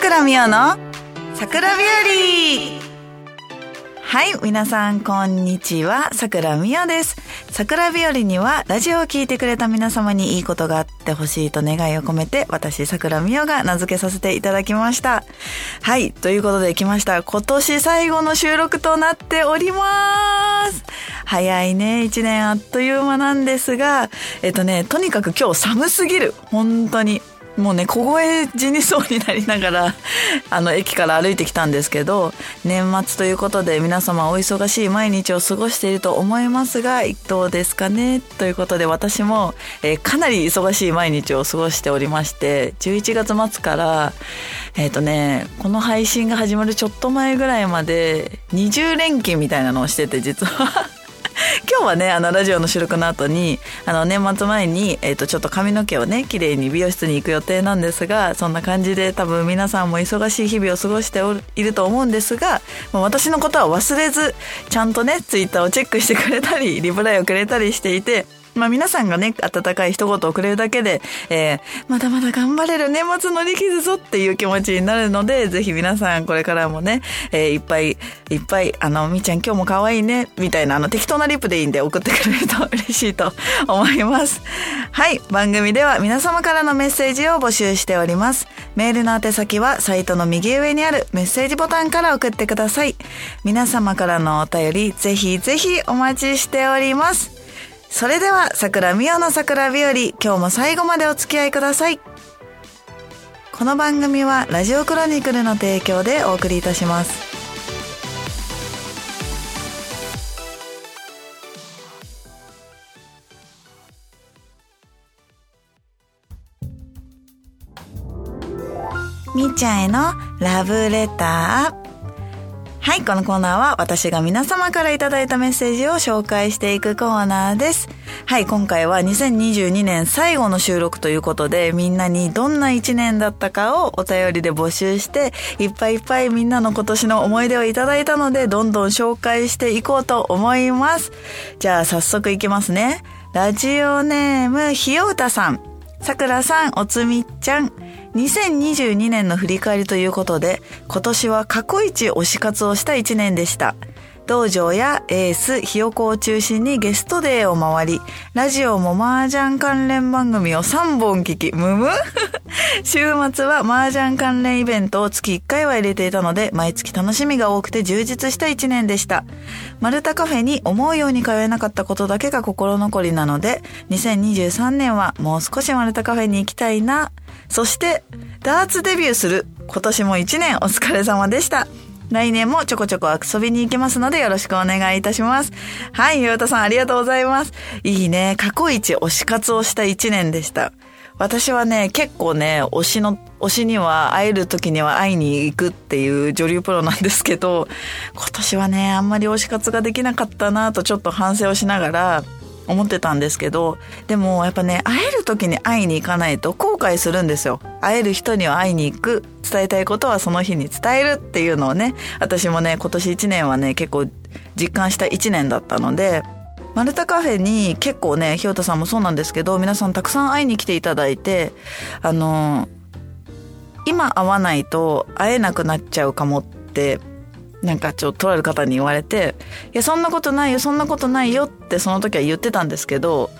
倉美代の桜日和はい、皆さん、こんにちは。桜美代です。桜日和には、ラジオを聴いてくれた皆様にいいことがあってほしいと願いを込めて、私、桜美代が名付けさせていただきました。はい、ということで来ました。今年最後の収録となっております。早いね、一年あっという間なんですが、えっとね、とにかく今日寒すぎる。本当に。もうね、凍え死にそうになりながら、あの、駅から歩いてきたんですけど、年末ということで皆様お忙しい毎日を過ごしていると思いますが、どうですかね？ということで私も、えー、かなり忙しい毎日を過ごしておりまして、11月末から、えっ、ー、とね、この配信が始まるちょっと前ぐらいまで、20連勤みたいなのをしてて、実は。今日はね、あの、ラジオの収録の後に、あの、年末前に、えっ、ー、と、ちょっと髪の毛をね、綺麗に美容室に行く予定なんですが、そんな感じで多分皆さんも忙しい日々を過ごしていると思うんですが、まあ、私のことは忘れず、ちゃんとね、ツイッターをチェックしてくれたり、リプライをくれたりしていて、まあ皆さんがね、温かい一言をくれるだけで、えー、まだまだ頑張れる年末乗り切るぞっていう気持ちになるので、ぜひ皆さんこれからもね、えー、いっぱいいっぱい、あの、みーちゃん今日も可愛いね、みたいな、あの、適当なリップでいいんで送ってくれると嬉しいと思います。はい、番組では皆様からのメッセージを募集しております。メールの宛先はサイトの右上にあるメッセージボタンから送ってください。皆様からのお便り、ぜひぜひお待ちしております。それでは、桜美代の桜日和、今日も最後までお付き合いください。この番組はラジオクロニクルの提供でお送りいたします。みーちゃんへのラブレター。はい、このコーナーは私が皆様からいただいたメッセージを紹介していくコーナーです。はい、今回は2022年最後の収録ということで、みんなにどんな一年だったかをお便りで募集して、いっぱいいっぱいみんなの今年の思い出をいただいたので、どんどん紹介していこうと思います。じゃあ早速いきますね。ラジオネームひようたさん。さくらさん、おつみっちゃん。2022年の振り返りということで、今年は過去一推し活をした一年でした。道場やエース、ひよこを中心にゲストデーを回り、ラジオも麻雀関連番組を3本聞き、むむ？週末は麻雀関連イベントを月1回は入れていたので、毎月楽しみが多くて充実した1年でした。マルタカフェに思うように通えなかったことだけが心残りなので、2023年はもう少しマルタカフェに行きたいな。そして、ダーツデビューする。今年も1年お疲れ様でした。来年もちょこちょこ遊びに行けますのでよろしくお願いいたします。はい、岩田さんありがとうございます。いいね、過去一推し活をした1年でした。私はね、結構ね、推しの、推しには会える時には会いに行くっていう女流プロなんですけど、今年はね、あんまり推し活ができなかったなとちょっと反省をしながら、思ってたんですけど、でもやっぱね、会える時に会いに行かないと後悔するんですよ。会える人には会いに行く。伝えたいことはその日に伝えるっていうのをね、私もね、今年1年はね、結構実感した1年だったので、マルタカフェに結構ね、ひよたさんもそうなんですけど、皆さんたくさん会いに来ていただいて、あの、今会わないと会えなくなっちゃうかもってなんかちょっととある方に言われて、いや、そんなことないよ、そんなことないよってその時は言ってたんですけど、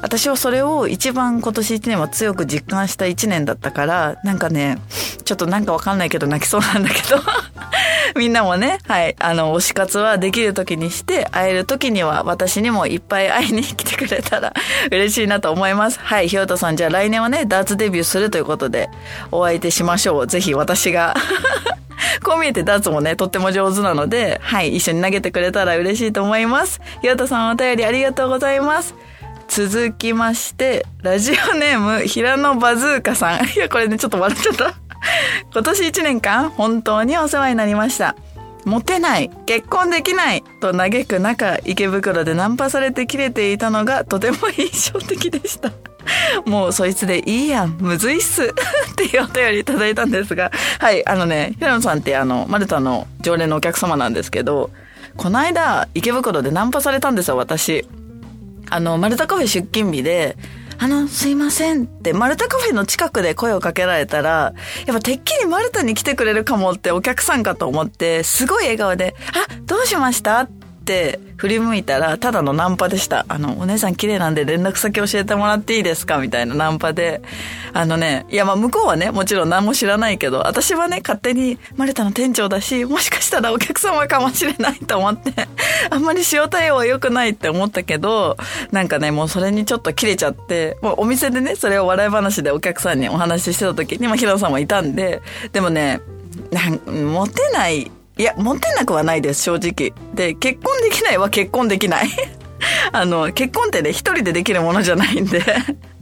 私はそれを一番今年1年は強く実感した1年だったから、なんかね、ちょっとなんかわかんないけど泣きそうなんだけど みんなもね、はい、あの、推し活はできる時にして、会える時には私にもいっぱい会いに来てくれたら 嬉しいなと思います。はい、ひよとさん、じゃあ来年はね、ダーツデビューするということで、お相手しましょう。ぜひ私が こう見えてダーツもね、とっても上手なので、はい、一緒に投げてくれたら嬉しいと思います。ひよとさんお便りありがとうございます。続きまして、ラジオネーム、平野バズーカさん。いや、これね、ちょっと笑っちゃった。今年1年間、本当にお世話になりました。モテない、結婚できないと嘆く中、池袋でナンパされて切れていたのがとても印象的でした。もうそいつでいいやん、むずいっす。っていうお便りいただいたんですが、はい、あのね、平野さんってあの、マルタの常連のお客様なんですけど、この間、池袋でナンパされたんですよ、私。あの、マルタカフェ出勤日で、あの、すいませんって、マルタカフェの近くで声をかけられたら、やっぱてっきりマルタに来てくれるかもってお客さんかと思って、すごい笑顔で、あ、どうしました？っ振り向いたら、ただのナンパでした。あの、お姉さん綺麗なんで連絡先教えてもらっていいですか？みたいなナンパで。あのね、いやまあ向こうはね、もちろん何も知らないけど、私はね、勝手にマルタの店長だし、もしかしたらお客様かもしれないと思って、あんまり塩対応は良くないって思ったけど、なんかね、もうそれにちょっと切れちゃって、もうお店でね、それを笑い話でお客さんにお話ししてた時に、まあ、ヒロさんもいたんで、でもね、モテないいや、モテなくはないです、正直。で、結婚できないは結婚できない。あの、結婚ってね、一人でできるものじゃないんで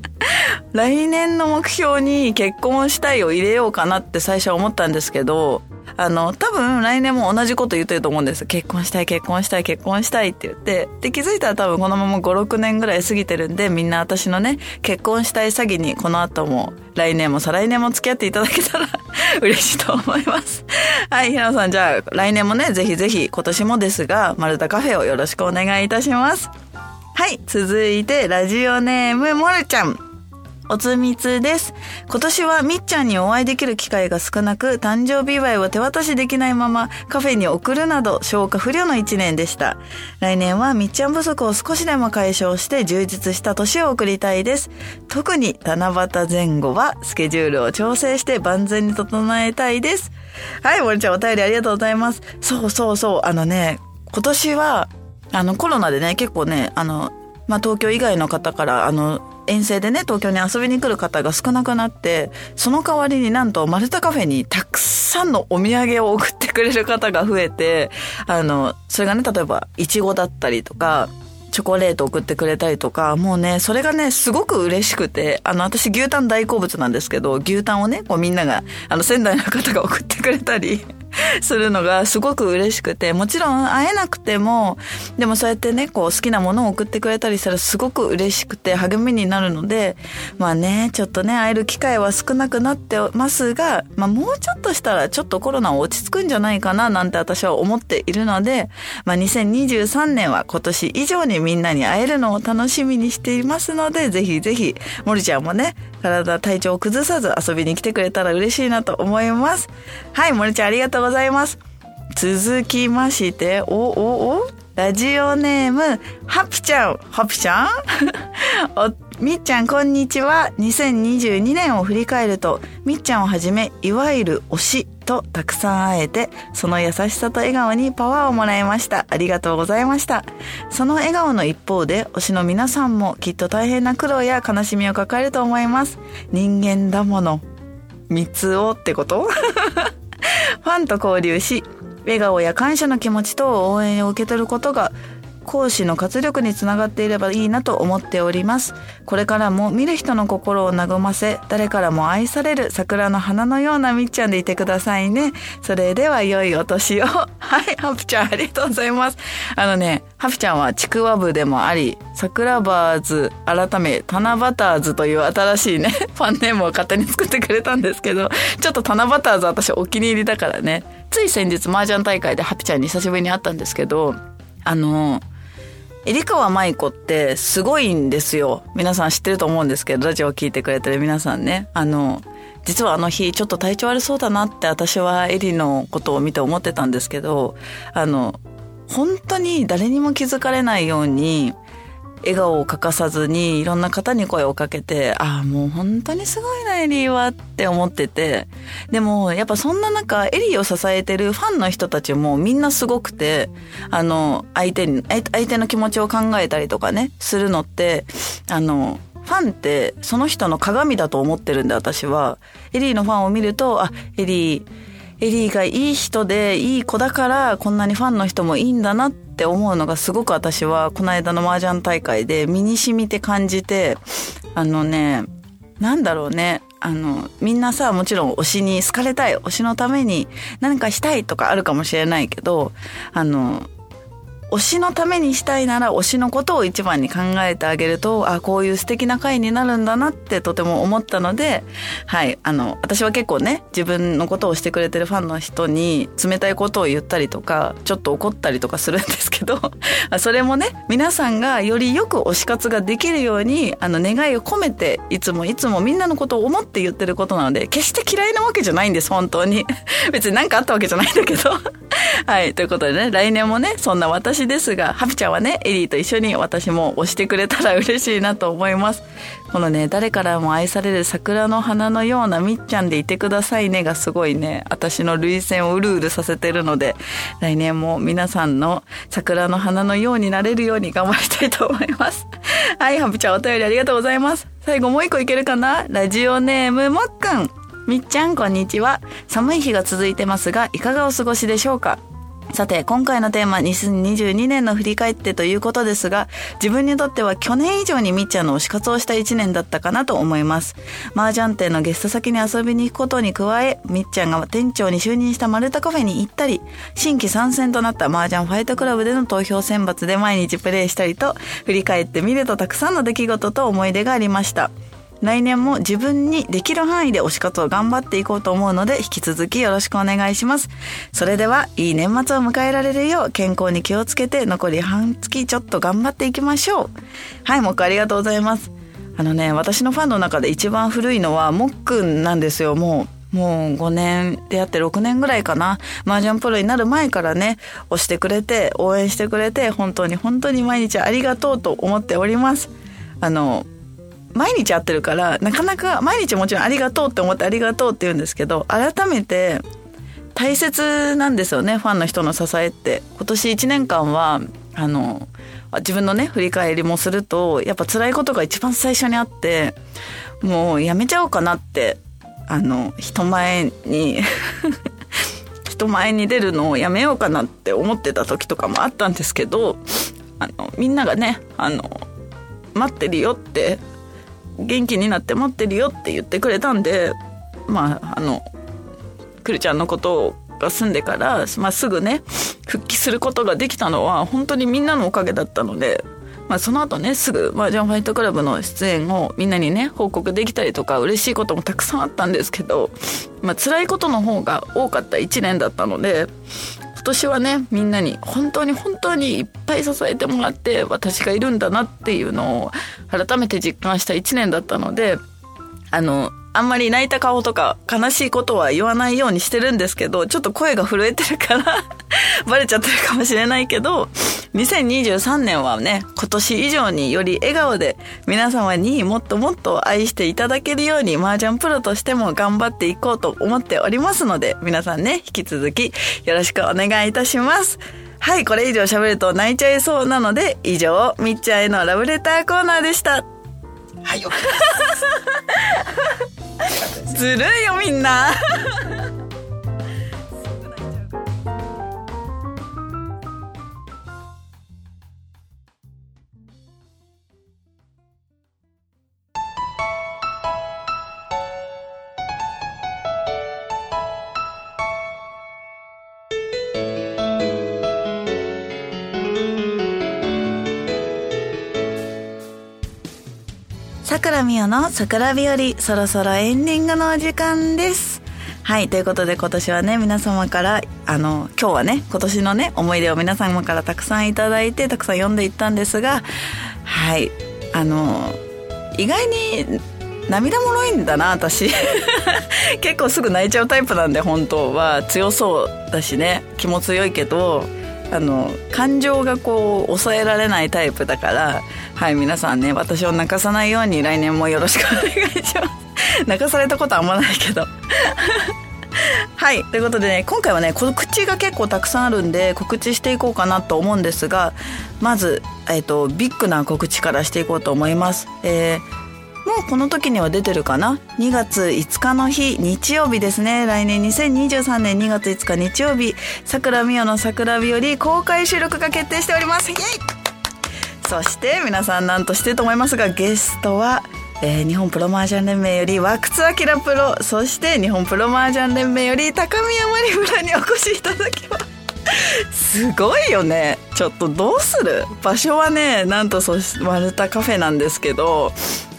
来年の目標に結婚したいを入れようかなって最初は思ったんですけど、あの、多分来年も同じこと言ってると思うんです。結婚したい、結婚したい、結婚したいって言って。で、気づいたら多分このまま5、6年ぐらい過ぎてるんで、みんな私のね、結婚したい詐欺にこの後も、来年も再来年も付き合っていただけたら 嬉しいと思います。はい、平野さん、じゃあ来年もね、ぜひぜひ今年もですが、丸太カフェをよろしくお願いいたします。はい、続いて、ラジオネーム、もるちゃん。おつみつです。今年はみっちゃんにお会いできる機会が少なく、誕生日祝いを手渡しできないままカフェに送るなど消化不良の一年でした。来年はみっちゃん不足を少しでも解消して充実した年を送りたいです。特に七夕前後はスケジュールを調整して万全に整えたいです。はい、森ちゃんお便りありがとうございます。そうそうそう、あのね、今年は、あのコロナでね、結構ね、あの、まあ、東京以外の方から、あの、遠征でね、東京に遊びに来る方が少なくなって、その代わりになんとマルタカフェにたくさんのお土産を送ってくれる方が増えて、あの、それがね、例えば、いちごだったりとか、チョコレート送ってくれたりとか、もうね、それがね、すごく嬉しくて、あの、私牛タン大好物なんですけど、牛タンをね、こうみんなが、あの、仙台の方が送ってくれたり、するのがすごく嬉しくて、もちろん会えなくても、でもそうやってね、こう好きなものを送ってくれたりしたらすごく嬉しくて励みになるので、まあね、ちょっとね、会える機会は少なくなってますが、まあもうちょっとしたらちょっとコロナ落ち着くんじゃないかななんて私は思っているので、まあ2023年は今年以上にみんなに会えるのを楽しみにしていますので、ぜひぜひ、森ちゃんもね、体、体調を崩さず遊びに来てくれたら嬉しいなと思います。はい、森ちゃんありがとうございます。続きまして、お、お、おラジオネーム、ハピちゃん。ハピちゃん？お、みっちゃんこんにちは。2022年を振り返ると、みっちゃんをはじめ、いわゆる推しとたくさん会えて、その優しさと笑顔にパワーをもらいました。ありがとうございました。その笑顔の一方で、推しの皆さんもきっと大変な苦労や悲しみを抱えると思います。人間だもの。三つをってこと？ファンと交流し、笑顔や感謝の気持ちと応援を受け取ることが講師の活力につながっていればいいなと思っております。これからも見る人の心を和ませ、誰からも愛される桜の花のようなみっちゃんでいてくださいね。それでは良いお年を。はい、ハピちゃんありがとうございます。あのね、ハピちゃんはちくわ部でもあり、桜バーズ、改め、タナバターズという新しいね、ファンネームを勝手に作ってくれたんですけど、ちょっとタナバターズ私お気に入りだからね、つい先日麻雀大会でハピちゃんに久しぶりに会ったんですけど、あの、えりかわ舞子ってすごいんですよ。皆さん知ってると思うんですけど、ラジオを聞いてくれてる皆さんね。あの、実はあの日ちょっと体調悪そうだなって私はエリのことを見て思ってたんですけど、あの、本当に誰にも気づかれないように、笑顔を欠かさずにいろんな方に声をかけて、ああ、もう本当にすごいな、エリーはって思ってて。でも、やっぱそんな中、エリーを支えてるファンの人たちもみんなすごくて、あの、相手に、相手の気持ちを考えたりとかね、するのって、あの、ファンってその人の鏡だと思ってるんで私は。エリーのファンを見ると、あ、エリー、エリーがいい人でいい子だからこんなにファンの人もいいんだなって思うのがすごく私はこの間の麻雀大会で身に染みて感じてあのねなんだろうねあのみんなさもちろん推しに好かれたい推しのために何かしたいとかあるかもしれないけどあの推しのためにしたいなら推しのことを一番に考えてあげると、あ、こういう素敵な回になるんだなってとても思ったので、はい、あの、私は結構ね、自分のことをしてくれてるファンの人に冷たいことを言ったりとか、ちょっと怒ったりとかするんですけど、それもね、皆さんがよりよく推し活ができるように、あの、願いを込めて、いつもいつもみんなのことを思って言ってることなので、決して嫌いなわけじゃないんです、本当に。別に何かあったわけじゃないんだけど。はい、ということでね、来年もね、そんな私ですが、ハピちゃんはね、エリーと一緒に私も推してくれたら嬉しいなと思います。このね、誰からも愛される桜の花のようなみっちゃんでいてくださいねがすごいね、私の涙腺をうるうるさせてるので、来年も皆さんの桜の花のようになれるように頑張りたいと思います。はい、ハピちゃんお便りありがとうございます。最後もう一個いけるかな？ラジオネームもっくん。みっちゃんこんにちは。寒い日が続いてますが、いかがお過ごしでしょうか？さて、今回のテーマ、2022年の振り返ってということですが、自分にとっては去年以上にみっちゃんの推し活をした1年だったかなと思います。麻雀店のゲスト先に遊びに行くことに加え、みっちゃんが店長に就任した丸太カフェに行ったり、新規参戦となった麻雀ファイトクラブでの投票選抜で毎日プレイしたりと、振り返ってみるとたくさんの出来事と思い出がありました。来年も自分にできる範囲で推し活を頑張っていこうと思うので、引き続きよろしくお願いします。それでは、いい年末を迎えられるよう、健康に気をつけて、残り半月ちょっと頑張っていきましょう。はい、もっくありがとうございます。あのね、私のファンの中で一番古いのは、もっくんなんですよ、もう。もう5年でやって6年ぐらいかな。麻雀プロになる前からね、押してくれて、応援してくれて、本当に本当に毎日ありがとうと思っております。あの、毎日会ってるから、なかなか毎日もちろんありがとうって思ってありがとうって言うんですけど、改めて大切なんですよね、ファンの人の支えって。今年1年間は、あの、自分のね、振り返りもすると、やっぱ辛いことが一番最初にあって、もうやめちゃおうかなって、あの、人前に 人前に出るのをやめようかなって思ってた時とかもあったんですけど、あの、みんながね、あの、待ってるよって元気になって待ってるよって言ってくれたんでまああのくるちゃんのことが済んでから、まあ、すぐね復帰することができたのは本当にみんなのおかげだったので。まあ、その後ねすぐマージャンファイトクラブの出演をみんなにね報告できたりとか嬉しいこともたくさんあったんですけど、まあ辛いことの方が多かった1年だったので年はねみんなに本当に本当にいっぱい支えてもらって私がいるんだなっていうのを改めて実感した1年だったのであのあんまり泣いた顔とか悲しいことは言わないようにしてるんですけど、ちょっと声が震えてるから バレちゃってるかもしれないけど、2023年はね、今年以上により笑顔で皆様にもっともっと愛していただけるように麻雀プロとしても頑張っていこうと思っておりますので、皆さんね、引き続きよろしくお願いいたします。はい、これ以上喋ると泣いちゃいそうなので、以上、みっちゃんへのラブレターコーナーでした。はい、OK です。ずるいよみんな。桜美代の桜日和、そろそろエンディングのお時間です。はい。ということで今年はね、皆様から、あの、今日はね、今年のね、思い出を皆様からたくさんいただいて、たくさん読んでいったんですが、はい。あの、意外に涙もろいんだな、私。結構すぐ泣いちゃうタイプなんで、本当は。強そうだしね、気も強いけど、あの感情がこう抑えられないタイプだからはい皆さんね私を泣かさないように来年もよろしくお願いします 泣かされたことあんまないけど はい。ということでね、今回はね、告知が結構たくさんあるんで、告知していこうかなと思うんですが、まず、えっ、ー、と、ビッグな告知からしていこうと思います。えーもうこの時には出てるかな？2月5日の日日曜日ですね。来年2023年2月5日日曜日桜美代の桜日より公開収録が決定しております。イエイ！そして皆さん何としてと思いますがゲストはえー、日本プロマージャン連盟より和久津明プロそして日本プロマージャン連盟より高宮まり村にお越しいただきます。すごいよね。ちょっとどうする？場所はねなんとそし丸太カフェなんですけど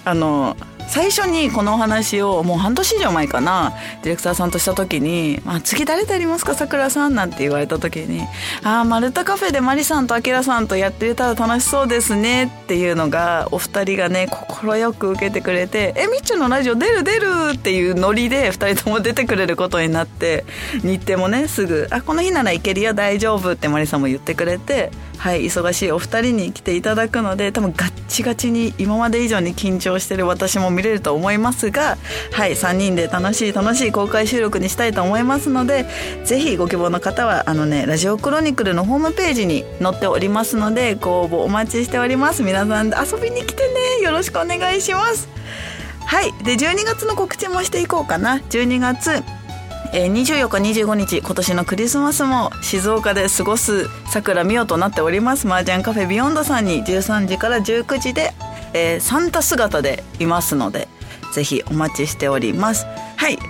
あの最初にこのお話をもう半年以上前かなディレクターさんとした時に「まあ、次誰とやりますか？さくらさん」なんて言われた時に「ああ丸太カフェでマリさんとアキラさんとやってたら楽しそうですね」っていうのがお二人がね快く受けてくれて「えみっちゅのラジオ出る？出る!」っていうノリで二人とも出てくれることになって日程もねすぐ「あこの日ならいけるよ大丈夫」ってマリさんも言ってくれてはい忙しいお二人に来ていただくので多分ガッチガチに今まで以上に緊張してる私も見れると思いますがはい3人で楽しい楽しい公開収録にしたいと思いますのでぜひご希望の方はあのねラジオクロニクルのホームページに載っておりますのでご応募お待ちしております。皆さん遊びに来てね。よろしくお願いします。はいで12月の告知もしていこうかな。12月えー、24日25日今年のクリスマスも静岡で過ごすさくらみおとなっております。麻雀カフェビヨンドさんに13時から19時で、えー、サンタ姿でいますのでぜひお待ちしております。はい。で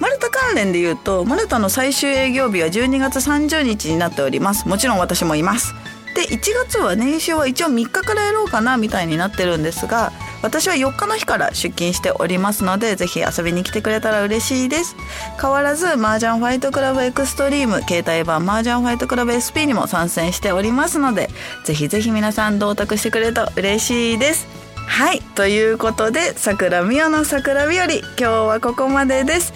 マルタ関連で言うとマルタの最終営業日は12月30日になっております。もちろん私もいます。で1月は年収は一応3日からやろうかなみたいになってるんですが私は4日の日から出勤しておりますのでぜひ遊びに来てくれたら嬉しいです。変わらず麻雀ファイトクラブエクストリーム携帯版麻雀ファイトクラブ SP にも参戦しておりますのでぜひぜひ皆さん同卓してくれると嬉しいです。はいということで桜みおの桜日和。今日はここまでです。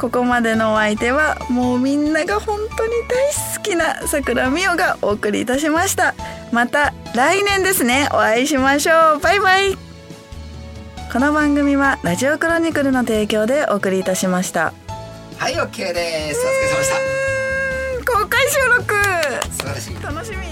ここまでのお相手はもうみんなが本当に大好きな桜美代がお送りいたしました。また来年ですね。お会いしましょう。バイバイ。この番組はラジオクロニクルの提供でお送りいたしました。はい OK です。お疲れ様でした。公開収録。素晴らしい。楽しみ。